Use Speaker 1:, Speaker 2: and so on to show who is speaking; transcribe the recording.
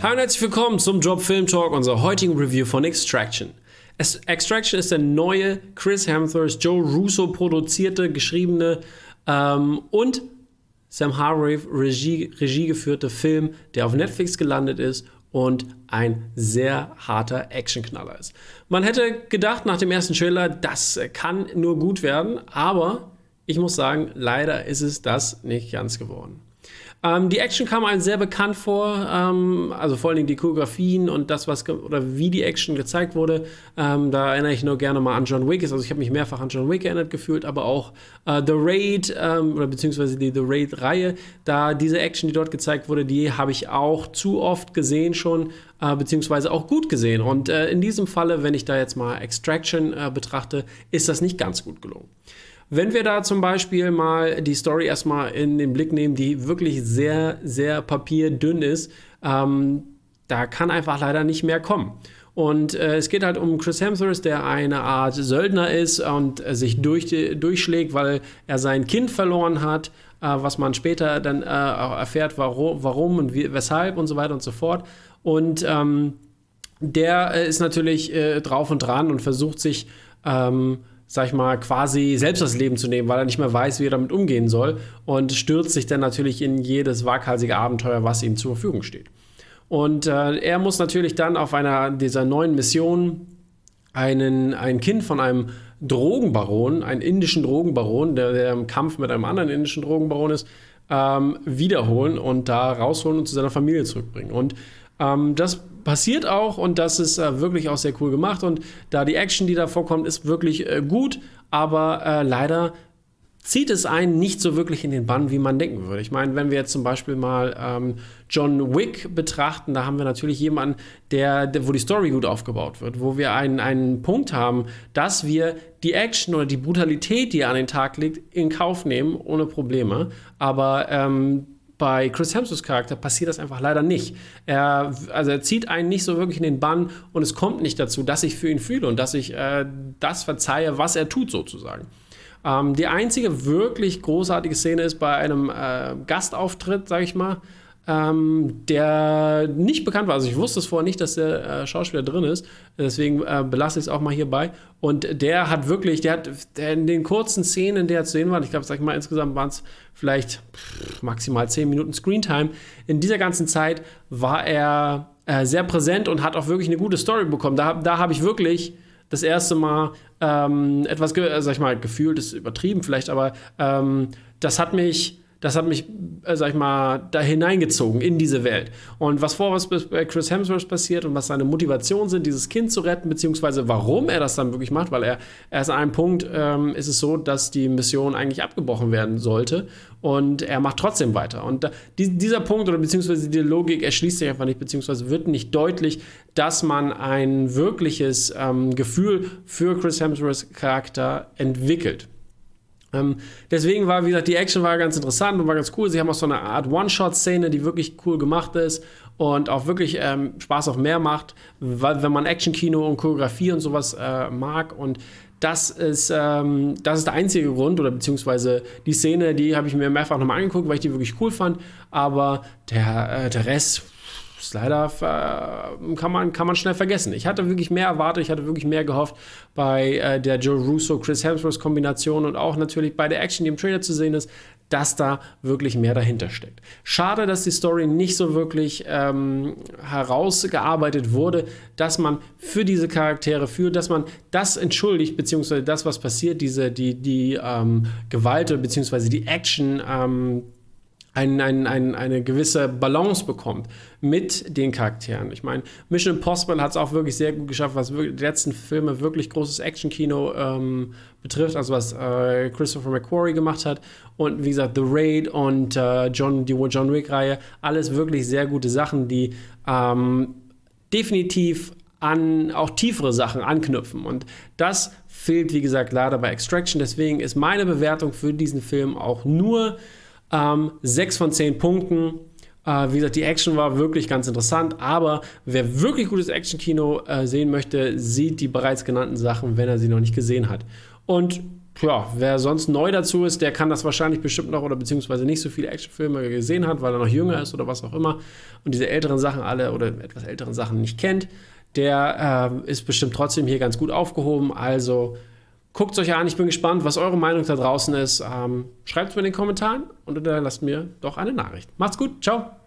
Speaker 1: Hi und herzlich willkommen zum Job Film Talk, unserer heutigen Review von Extraction. Extraction ist der neue Chris Hemsworth, Joe Russo produzierte, geschriebene ähm, und Sam Hargrave Regie, Regie geführte Film, der auf Netflix gelandet ist und ein sehr harter Actionknaller ist. Man hätte gedacht nach dem ersten Trailer, das kann nur gut werden, aber ich muss sagen, leider ist es das nicht ganz geworden. Ähm, die Action kam einem sehr bekannt vor, ähm, also vor allem die Choreografien und das, was oder wie die Action gezeigt wurde. Ähm, da erinnere ich nur gerne mal an John Wick. Also ich habe mich mehrfach an John Wick erinnert gefühlt, aber auch äh, The Raid ähm, oder beziehungsweise die The Raid-Reihe. Da diese Action, die dort gezeigt wurde, die habe ich auch zu oft gesehen schon, äh, beziehungsweise auch gut gesehen. Und äh, in diesem Falle, wenn ich da jetzt mal Extraction äh, betrachte, ist das nicht ganz gut gelungen. Wenn wir da zum Beispiel mal die Story erstmal in den Blick nehmen, die wirklich sehr, sehr papierdünn ist, ähm, da kann einfach leider nicht mehr kommen. Und äh, es geht halt um Chris Hemsworth, der eine Art Söldner ist und äh, sich durch, durchschlägt, weil er sein Kind verloren hat, äh, was man später dann äh, auch erfährt, warum, warum und wie, weshalb und so weiter und so fort. Und ähm, der äh, ist natürlich äh, drauf und dran und versucht sich ähm, sag ich mal, quasi selbst das Leben zu nehmen, weil er nicht mehr weiß, wie er damit umgehen soll und stürzt sich dann natürlich in jedes waghalsige Abenteuer, was ihm zur Verfügung steht. Und äh, er muss natürlich dann auf einer dieser neuen Missionen einen, ein Kind von einem Drogenbaron, einen indischen Drogenbaron, der, der im Kampf mit einem anderen indischen Drogenbaron ist, ähm, wiederholen und da rausholen und zu seiner Familie zurückbringen. Und ähm, das passiert auch und das ist äh, wirklich auch sehr cool gemacht und da die Action, die da vorkommt, ist wirklich äh, gut, aber äh, leider zieht es einen nicht so wirklich in den Bann, wie man denken würde. Ich meine, wenn wir jetzt zum Beispiel mal ähm, John Wick betrachten, da haben wir natürlich jemanden, der, der, wo die Story gut aufgebaut wird, wo wir einen, einen Punkt haben, dass wir die Action oder die Brutalität, die an den Tag legt, in Kauf nehmen, ohne Probleme. Aber ähm, bei Chris Hemsworths Charakter passiert das einfach leider nicht. Er, also er zieht einen nicht so wirklich in den Bann und es kommt nicht dazu, dass ich für ihn fühle und dass ich äh, das verzeihe, was er tut, sozusagen. Ähm, die einzige wirklich großartige Szene ist bei einem äh, Gastauftritt, sag ich mal, ähm, der nicht bekannt war. Also ich wusste es vorher nicht, dass der äh, Schauspieler drin ist. Deswegen äh, belasse ich es auch mal hierbei. Und der hat wirklich, der hat der in den kurzen Szenen, in der er zu sehen war, ich glaube, sag ich mal, insgesamt waren es vielleicht maximal 10 Minuten Screentime. In dieser ganzen Zeit war er äh, sehr präsent und hat auch wirklich eine gute Story bekommen. Da, da habe ich wirklich das erste Mal ähm, etwas, sag ich mal, gefühlt ist übertrieben vielleicht, aber ähm, das hat mich das hat mich, äh, sag ich mal, da hineingezogen in diese Welt. Und was vor was bei Chris Hemsworth passiert und was seine Motivation sind, dieses Kind zu retten, beziehungsweise warum er das dann wirklich macht, weil er erst an einem Punkt ähm, ist es so, dass die Mission eigentlich abgebrochen werden sollte und er macht trotzdem weiter. Und da, die, dieser Punkt oder beziehungsweise die Logik erschließt sich einfach nicht, beziehungsweise wird nicht deutlich, dass man ein wirkliches ähm, Gefühl für Chris Hemsworths Charakter entwickelt. Ähm, deswegen war, wie gesagt, die Action war ganz interessant und war ganz cool. Sie haben auch so eine Art One-Shot-Szene, die wirklich cool gemacht ist und auch wirklich ähm, Spaß auf mehr macht, weil, wenn man Action-Kino und Choreografie und sowas äh, mag. Und das ist, ähm, das ist der einzige Grund, oder beziehungsweise die Szene, die habe ich mir mehrfach nochmal angeguckt, weil ich die wirklich cool fand. Aber der, äh, der Rest ist leider kann, man, kann man schnell vergessen. Ich hatte wirklich mehr erwartet, ich hatte wirklich mehr gehofft bei äh, der Joe Russo, Chris Hemsworth Kombination und auch natürlich bei der Action, die im Trailer zu sehen ist, dass da wirklich mehr dahinter steckt. Schade, dass die Story nicht so wirklich ähm, herausgearbeitet wurde, dass man für diese Charaktere, für dass man das entschuldigt, beziehungsweise das, was passiert, diese, die, die ähm, Gewalt, beziehungsweise die Action, ähm, ein, ein, ein, eine gewisse Balance bekommt mit den Charakteren. Ich meine, Mission Impossible hat es auch wirklich sehr gut geschafft, was die letzten Filme wirklich großes Action-Kino ähm, betrifft, also was äh, Christopher McQuarrie gemacht hat. Und wie gesagt, The Raid und äh, John, die John Wick-Reihe, alles wirklich sehr gute Sachen, die ähm, definitiv an auch tiefere Sachen anknüpfen. Und das fehlt, wie gesagt, leider bei Extraction. Deswegen ist meine Bewertung für diesen Film auch nur ähm, 6 von 10 Punkten. Äh, wie gesagt, die Action war wirklich ganz interessant, aber wer wirklich gutes Action-Kino äh, sehen möchte, sieht die bereits genannten Sachen, wenn er sie noch nicht gesehen hat. Und ja, wer sonst neu dazu ist, der kann das wahrscheinlich bestimmt noch oder beziehungsweise nicht so viele Actionfilme gesehen hat, weil er noch jünger ist oder was auch immer und diese älteren Sachen alle oder etwas älteren Sachen nicht kennt, der äh, ist bestimmt trotzdem hier ganz gut aufgehoben. Also guckt es euch an. Ich bin gespannt, was eure Meinung da draußen ist. Ähm, Schreibt es mir in den Kommentaren und lasst mir doch eine Nachricht. Macht's gut. Ciao.